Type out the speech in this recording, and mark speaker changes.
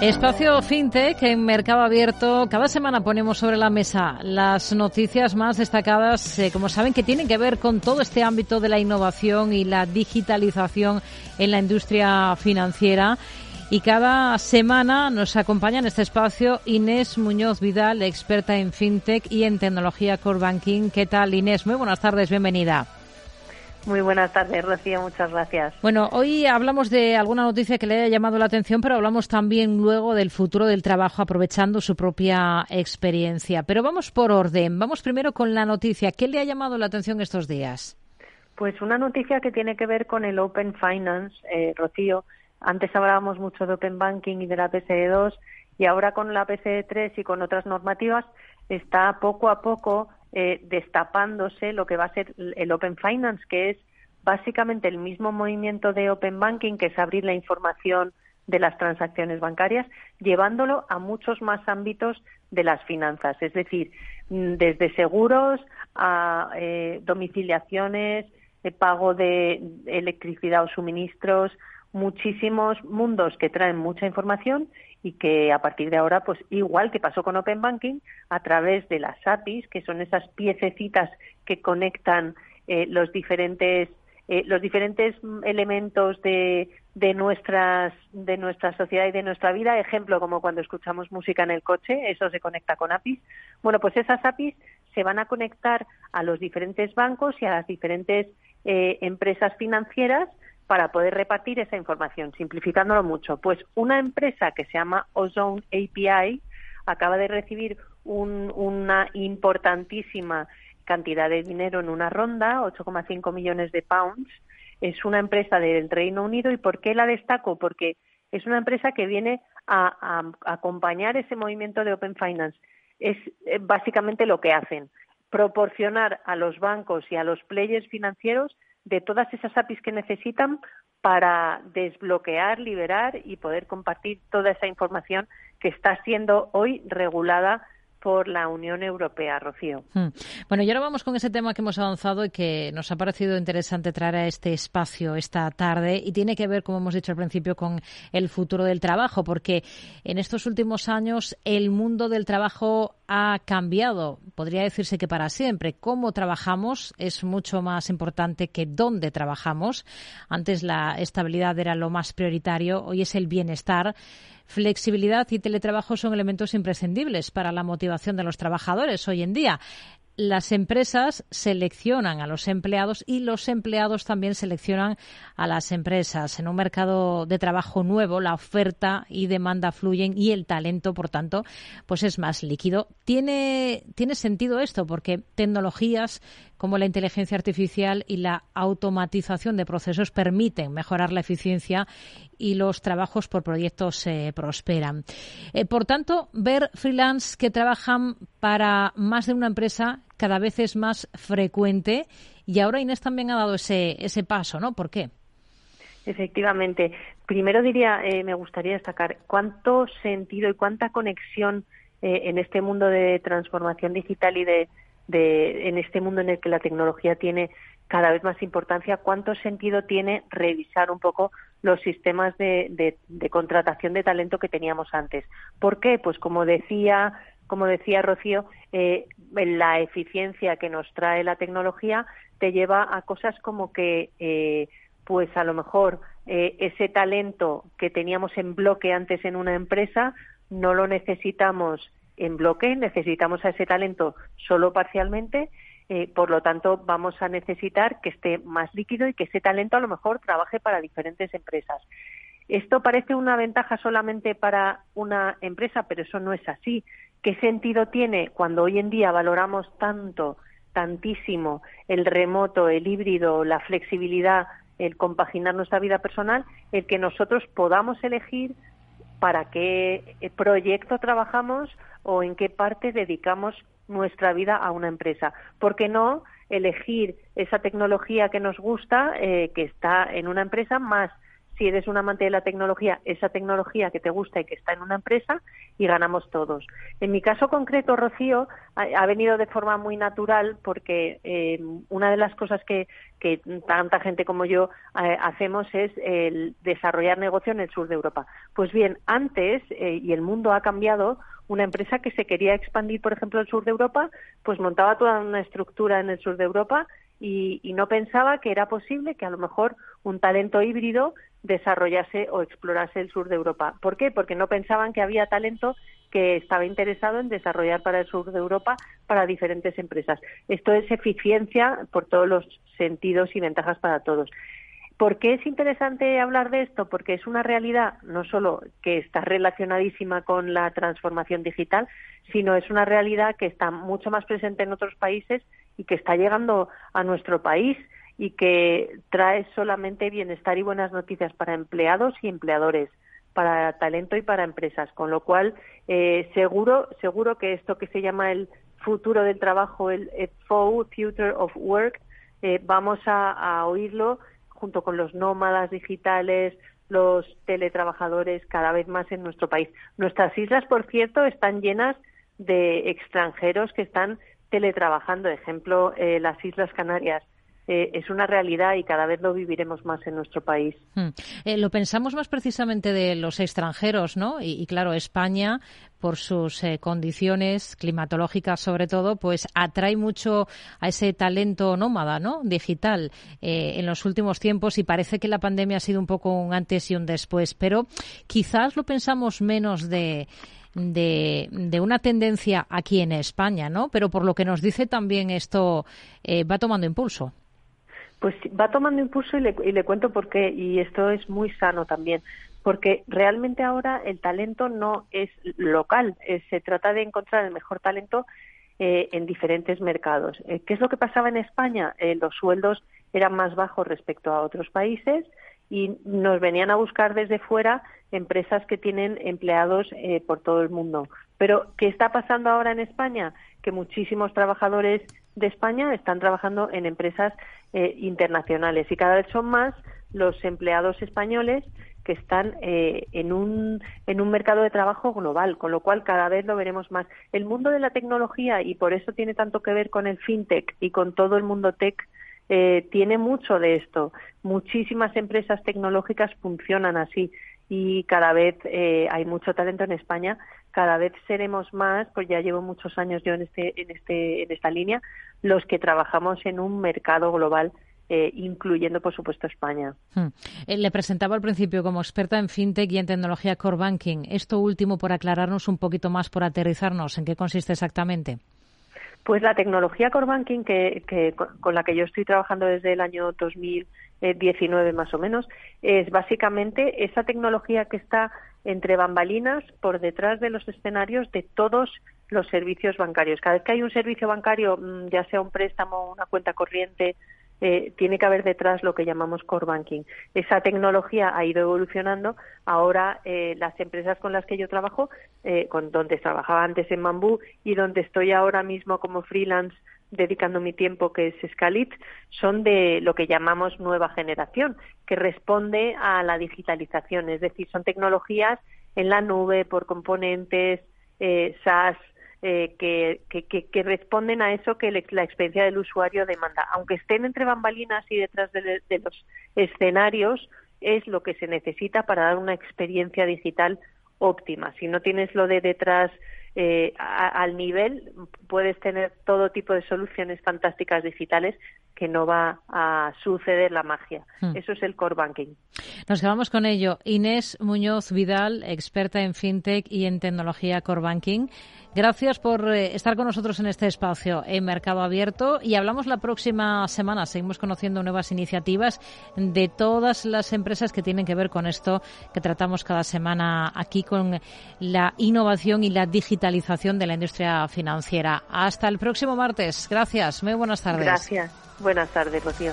Speaker 1: Espacio FinTech en Mercado Abierto. Cada semana ponemos sobre la mesa las noticias más destacadas, eh, como saben, que tienen que ver con todo este ámbito de la innovación y la digitalización en la industria financiera. Y cada semana nos acompaña en este espacio Inés Muñoz Vidal, experta en FinTech y en tecnología Core Banking. ¿Qué tal, Inés? Muy buenas tardes, bienvenida.
Speaker 2: Muy buenas tardes, Rocío, muchas gracias.
Speaker 1: Bueno, hoy hablamos de alguna noticia que le haya llamado la atención, pero hablamos también luego del futuro del trabajo aprovechando su propia experiencia. Pero vamos por orden. Vamos primero con la noticia. ¿Qué le ha llamado la atención estos días?
Speaker 2: Pues una noticia que tiene que ver con el Open Finance, eh, Rocío. Antes hablábamos mucho de Open Banking y de la PCE 2 y ahora con la PCE 3 y con otras normativas está poco a poco eh, destapándose lo que va a ser el Open Finance, que es básicamente el mismo movimiento de Open Banking, que es abrir la información de las transacciones bancarias, llevándolo a muchos más ámbitos de las finanzas, es decir, mm, desde seguros a eh, domiciliaciones, eh, pago de electricidad o suministros, muchísimos mundos que traen mucha información y que a partir de ahora, pues igual que pasó con Open Banking, a través de las APIs, que son esas piececitas que conectan eh, los diferentes eh, los diferentes elementos de, de nuestras de nuestra sociedad y de nuestra vida, ejemplo como cuando escuchamos música en el coche, eso se conecta con APIs. Bueno, pues esas APIs se van a conectar a los diferentes bancos y a las diferentes eh, empresas financieras para poder repartir esa información, simplificándolo mucho. Pues una empresa que se llama Ozone API acaba de recibir una importantísima cantidad de dinero en una ronda, 8,5 millones de pounds. Es una empresa del Reino Unido y ¿por qué la destaco? Porque es una empresa que viene a, a acompañar ese movimiento de Open Finance. Es eh, básicamente lo que hacen, proporcionar a los bancos y a los players financieros de todas esas APIs que necesitan para desbloquear, liberar y poder compartir toda esa información que está siendo hoy regulada por la Unión Europea, Rocío. Hmm.
Speaker 1: Bueno, y ahora vamos con ese tema que hemos avanzado y que nos ha parecido interesante traer a este espacio esta tarde y tiene que ver, como hemos dicho al principio, con el futuro del trabajo, porque en estos últimos años el mundo del trabajo ha cambiado, podría decirse que para siempre. Cómo trabajamos es mucho más importante que dónde trabajamos. Antes la estabilidad era lo más prioritario, hoy es el bienestar. Flexibilidad y teletrabajo son elementos imprescindibles para la motivación de los trabajadores hoy en día las empresas seleccionan a los empleados y los empleados también seleccionan a las empresas. En un mercado de trabajo nuevo, la oferta y demanda fluyen y el talento, por tanto, pues es más líquido. Tiene, tiene sentido esto porque tecnologías como la inteligencia artificial y la automatización de procesos permiten mejorar la eficiencia y los trabajos por proyectos se prosperan. Eh, por tanto, ver freelance que trabajan para más de una empresa cada vez es más frecuente y ahora Inés también ha dado ese, ese paso, ¿no? ¿Por qué?
Speaker 2: Efectivamente. Primero diría, eh, me gustaría destacar cuánto sentido y cuánta conexión eh, en este mundo de transformación digital y de, de, en este mundo en el que la tecnología tiene cada vez más importancia, cuánto sentido tiene revisar un poco los sistemas de, de, contratación de talento que teníamos antes. ¿Por qué? Pues como decía, como decía Rocío, eh, la eficiencia que nos trae la tecnología te lleva a cosas como que, eh, pues a lo mejor eh, ese talento que teníamos en bloque antes en una empresa no lo necesitamos en bloque, necesitamos a ese talento solo parcialmente, por lo tanto vamos a necesitar que esté más líquido y que ese talento a lo mejor trabaje para diferentes empresas. Esto parece una ventaja solamente para una empresa, pero eso no es así. ¿Qué sentido tiene cuando hoy en día valoramos tanto, tantísimo el remoto, el híbrido, la flexibilidad, el compaginar nuestra vida personal, el que nosotros podamos elegir para qué proyecto trabajamos o en qué parte dedicamos nuestra vida a una empresa. ¿Por qué no elegir esa tecnología que nos gusta, eh, que está en una empresa, más si eres un amante de la tecnología, esa tecnología que te gusta y que está en una empresa y ganamos todos. En mi caso concreto, Rocío, ha, venido de forma muy natural porque eh, una de las cosas que, que tanta gente como yo eh, hacemos es el desarrollar negocio en el sur de Europa. Pues bien, antes, eh, y el mundo ha cambiado, una empresa que se quería expandir, por ejemplo, el sur de Europa, pues montaba toda una estructura en el sur de Europa y, y, no pensaba que era posible que a lo mejor un talento híbrido desarrollase o explorase el sur de Europa. ¿Por qué? Porque no pensaban que había talento que estaba interesado en desarrollar para el sur de Europa para diferentes empresas. Esto es eficiencia por todos los sentidos y ventajas para todos. ¿Por qué es interesante hablar de esto? Porque es una realidad no solo que está relacionadísima con la transformación digital, sino es una realidad que está mucho más presente en otros países y que está llegando a nuestro país y que trae solamente bienestar y buenas noticias para empleados y empleadores, para talento y para empresas. Con lo cual, eh, seguro, seguro que esto que se llama el futuro del trabajo, el, FOU, Future of Work, eh, vamos a, oírlo junto con los nómadas digitales, los teletrabajadores cada vez más en nuestro país. Nuestras islas, por cierto, están llenas de extranjeros que están teletrabajando. Ejemplo, eh, las Islas Canarias eh, es una realidad y cada vez lo viviremos más en nuestro país.
Speaker 1: Hmm. Eh, lo pensamos más precisamente de los extranjeros, ¿no? Y, claro, España, por sus eh, condiciones climatológicas sobre todo, pues atrae mucho a ese talento nómada, ¿no? Digital en los últimos tiempos y parece que la pandemia ha sido un poco un antes y un después, pero quizás lo pensamos menos de de, de, una tendencia aquí en España, ¿no? Pero por lo que nos dice también esto va tomando impulso.
Speaker 2: Pues va tomando impulso y le, y le cuento por qué, y esto es muy sano también, porque realmente ahora el talento no es local, eh, se trata de encontrar el mejor talento eh, en diferentes mercados. Eh, ¿Qué es lo que pasaba en España? los sueldos eran más bajos respecto a otros países y nos venían a buscar desde fuera empresas que tienen empleados por todo el mundo. Pero, ¿qué está pasando ahora en España? Que muchísimos trabajadores de España están trabajando en empresas eh, internacionales y cada vez son más los empleados españoles que están eh, en, un, en un mercado de trabajo global, con lo cual cada vez lo veremos más. El mundo de la tecnología, y por eso tiene tanto que ver con el fintech y con todo el mundo tech, eh, tiene mucho de esto. Muchísimas empresas tecnológicas funcionan así y cada vez eh, hay mucho talento en España. Cada vez seremos más, pues ya llevo muchos años yo en este, en este, en esta línea, los que trabajamos en un mercado global. Eh, incluyendo, por supuesto, España.
Speaker 1: Hmm. Eh, le presentaba al principio como experta en fintech y en tecnología core banking. Esto último, por aclararnos un poquito más, por aterrizarnos, ¿en qué consiste exactamente?
Speaker 2: Pues la tecnología core banking que, que, con la que yo estoy trabajando desde el año 2019 más o menos es básicamente esa tecnología que está entre bambalinas por detrás de los escenarios de todos los servicios bancarios. Cada vez que hay un servicio bancario, mm, ya sea un préstamo, una cuenta corriente, eh, tiene que haber detrás lo que llamamos core banking. Esa tecnología ha ido evolucionando. Ahora eh, las empresas con las que yo trabajo, eh, con donde trabajaba antes en Mambú y donde estoy ahora mismo como freelance dedicando mi tiempo, que es Scalit, son de lo que llamamos nueva generación, que responde a la digitalización, es decir, son tecnologías en la nube por componentes, SaaS, eh, que, que, responden a eso que la experiencia del usuario demanda. Aunque estén entre bambalinas y detrás de, los escenarios, es lo que se necesita para dar una experiencia digital óptima. Si no tienes lo de detrás eh, al nivel, puedes tener todo tipo de soluciones fantásticas digitales que no va a suceder la magia. Hmm. Eso es el core banking.
Speaker 1: Nos quedamos con ello. Inés Muñoz Vidal, experta en fintech y en tecnología core banking. Gracias por eh, estar con nosotros en este espacio en Mercado Abierto y hablamos la próxima semana. Seguimos conociendo nuevas iniciativas de todas las empresas que tienen que ver con esto que tratamos cada semana aquí con la innovación y la digitalización de la industria financiera. Hasta el próximo martes. Gracias. Muy buenas tardes.
Speaker 2: Gracias. Buenas tardes, Rocío.